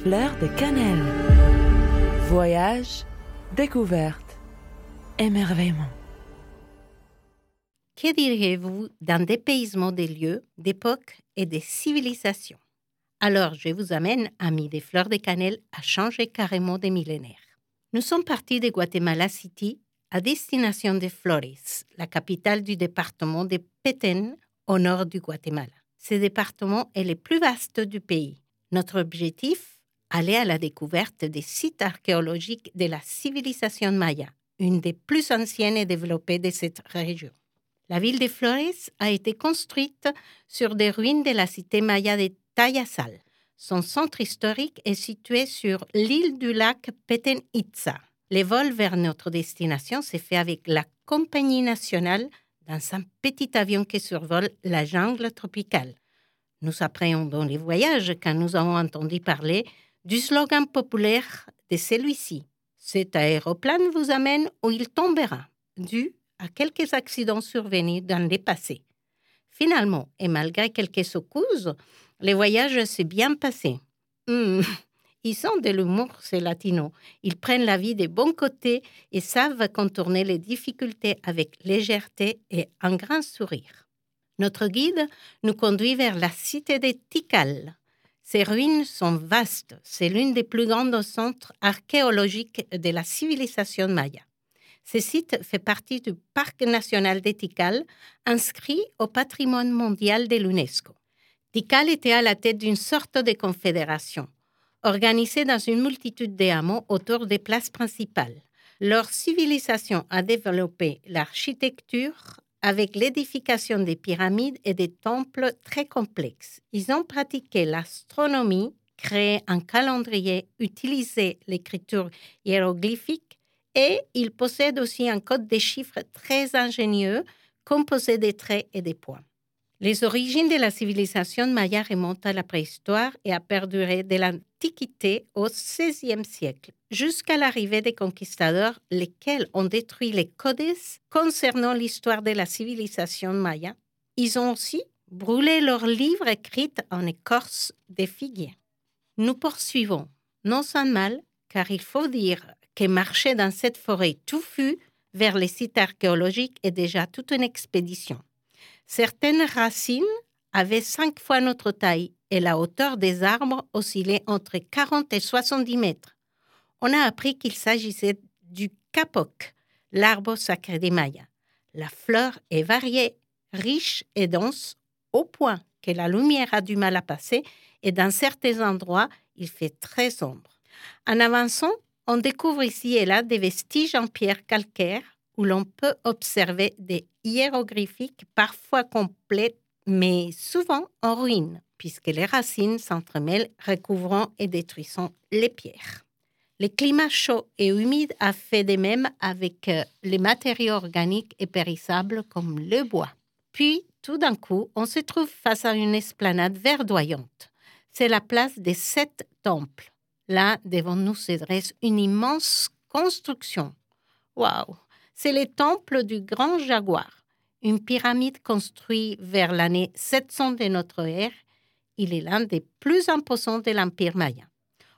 Fleur de cannelle. Voyage, découverte, émerveillement. Que diriez-vous d'un dépaysement des lieux, d'époques et des civilisations? Alors, je vous amène, amis des fleurs de cannelle, à changer carrément des millénaires. Nous sommes partis de Guatemala City à destination de Flores, la capitale du département de Petén, au nord du Guatemala. Ce département est le plus vaste du pays. Notre objectif Aller à la découverte des sites archéologiques de la civilisation maya, une des plus anciennes et développées de cette région. La ville de Flores a été construite sur des ruines de la cité maya de Tayasal. Son centre historique est situé sur l'île du lac Petén Itza. Le vol vers notre destination s'est fait avec la Compagnie nationale dans un petit avion qui survole la jungle tropicale. Nous appréhendons les voyages quand nous avons entendu parler du slogan populaire de celui-ci. Cet aéroplane vous amène où il tombera, dû à quelques accidents survenus dans le passé. Finalement, et malgré quelques secousses, le voyage s'est bien passé. Hmm, ils sont de l'humour, ces latinos. Ils prennent la vie des bons côtés et savent contourner les difficultés avec légèreté et un grand sourire. Notre guide nous conduit vers la cité de Tikal, ces ruines sont vastes. C'est l'une des plus grandes centres archéologiques de la civilisation maya. Ce site fait partie du Parc national de Tikal, inscrit au patrimoine mondial de l'UNESCO. Tikal était à la tête d'une sorte de confédération, organisée dans une multitude de hameaux autour des places principales. Leur civilisation a développé l'architecture, avec l'édification des pyramides et des temples très complexes. Ils ont pratiqué l'astronomie, créé un calendrier, utilisé l'écriture hiéroglyphique et ils possèdent aussi un code des chiffres très ingénieux composé des traits et des points. Les origines de la civilisation maya remontent à la préhistoire et a perduré de l'Antiquité au XVIe siècle, jusqu'à l'arrivée des conquistadors, lesquels ont détruit les codes concernant l'histoire de la civilisation maya. Ils ont aussi brûlé leurs livres écrits en écorce des figuiers. Nous poursuivons, non sans mal, car il faut dire que marcher dans cette forêt touffue vers les sites archéologiques est déjà toute une expédition. Certaines racines avaient cinq fois notre taille et la hauteur des arbres oscillait entre 40 et 70 mètres. On a appris qu'il s'agissait du capoc, l'arbre sacré des Mayas. La fleur est variée, riche et dense, au point que la lumière a du mal à passer et dans certains endroits, il fait très sombre. En avançant, on découvre ici et là des vestiges en pierre calcaire où l'on peut observer des hiéroglyphiques parfois complets, mais souvent en ruine, puisque les racines s'entremêlent, recouvrant et détruisant les pierres. Le climat chaud et humide a fait de même avec euh, les matériaux organiques et périssables comme le bois. Puis, tout d'un coup, on se trouve face à une esplanade verdoyante. C'est la place des sept temples. Là, devant nous se dresse une immense construction. Waouh c'est le temple du Grand Jaguar, une pyramide construite vers l'année 700 de notre ère. Il est l'un des plus imposants de l'Empire maya.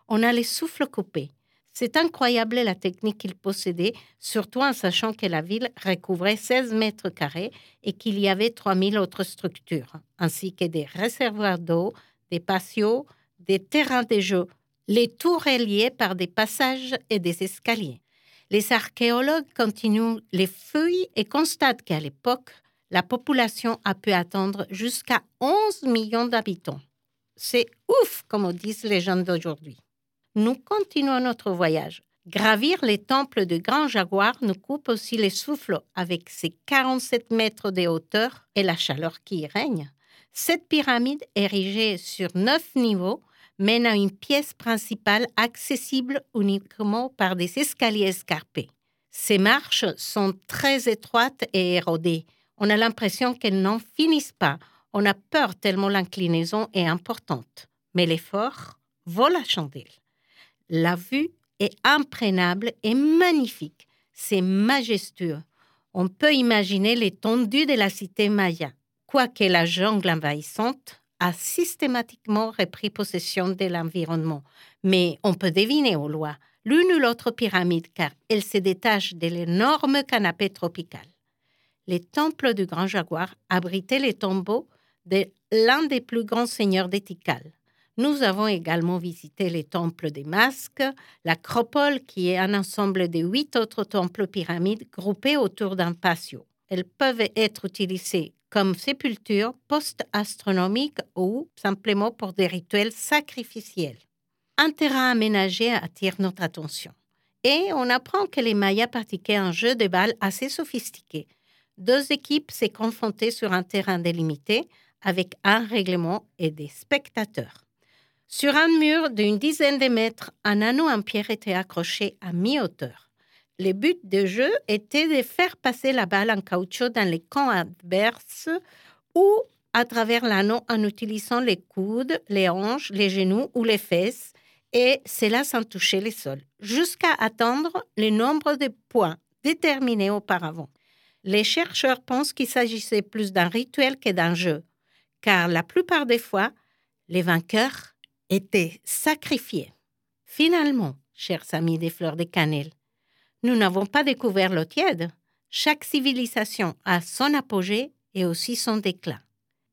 On a les souffles coupés. C'est incroyable la technique qu'il possédait, surtout en sachant que la ville recouvrait 16 mètres carrés et qu'il y avait 3000 autres structures, ainsi que des réservoirs d'eau, des patios, des terrains de jeu, les tours reliées par des passages et des escaliers. Les archéologues continuent les feuilles et constatent qu'à l'époque, la population a pu atteindre jusqu'à 11 millions d'habitants. C'est ouf, comme disent les gens d'aujourd'hui. Nous continuons notre voyage. Gravir les temples de Grand Jaguar nous coupe aussi les souffles avec ses 47 mètres de hauteur et la chaleur qui y règne. Cette pyramide, érigée sur neuf niveaux, mène à une pièce principale accessible uniquement par des escaliers escarpés. Ces marches sont très étroites et érodées. On a l'impression qu'elles n'en finissent pas. On a peur tellement l'inclinaison est importante. Mais l'effort vaut la chandelle. La vue est imprenable et magnifique. C'est majestueux. On peut imaginer l'étendue de la cité maya. Quoique la jungle envahissante, a systématiquement repris possession de l'environnement, mais on peut deviner au loin l'une ou l'autre pyramide car elle se détache de l'énorme canapé tropical. Les temples du Grand Jaguar abritaient les tombeaux de l'un des plus grands seigneurs d'Étical. Nous avons également visité les temples des masques, l'acropole qui est un ensemble de huit autres temples pyramides groupés autour d'un patio. Elles peuvent être utilisées comme sépultures post-astronomiques ou simplement pour des rituels sacrificiels. Un terrain aménagé attire notre attention. Et on apprend que les Mayas pratiquaient un jeu de balles assez sophistiqué. Deux équipes s'est confrontées sur un terrain délimité avec un règlement et des spectateurs. Sur un mur d'une dizaine de mètres, un anneau en pierre était accroché à mi-hauteur. Le but du jeu était de faire passer la balle en caoutchouc dans les camps adverses ou à travers l'anneau en utilisant les coudes, les hanches, les genoux ou les fesses, et cela sans toucher le sol, jusqu'à atteindre le nombre de points déterminés auparavant. Les chercheurs pensent qu'il s'agissait plus d'un rituel que d'un jeu, car la plupart des fois, les vainqueurs étaient sacrifiés. Finalement, chers amis des fleurs de cannelle, nous n'avons pas découvert l'eau tiède. Chaque civilisation a son apogée et aussi son déclin.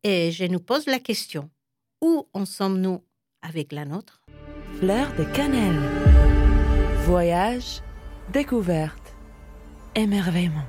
Et je nous pose la question, où en sommes-nous avec la nôtre? Fleur de cannelle. Voyage, découverte, émerveillement.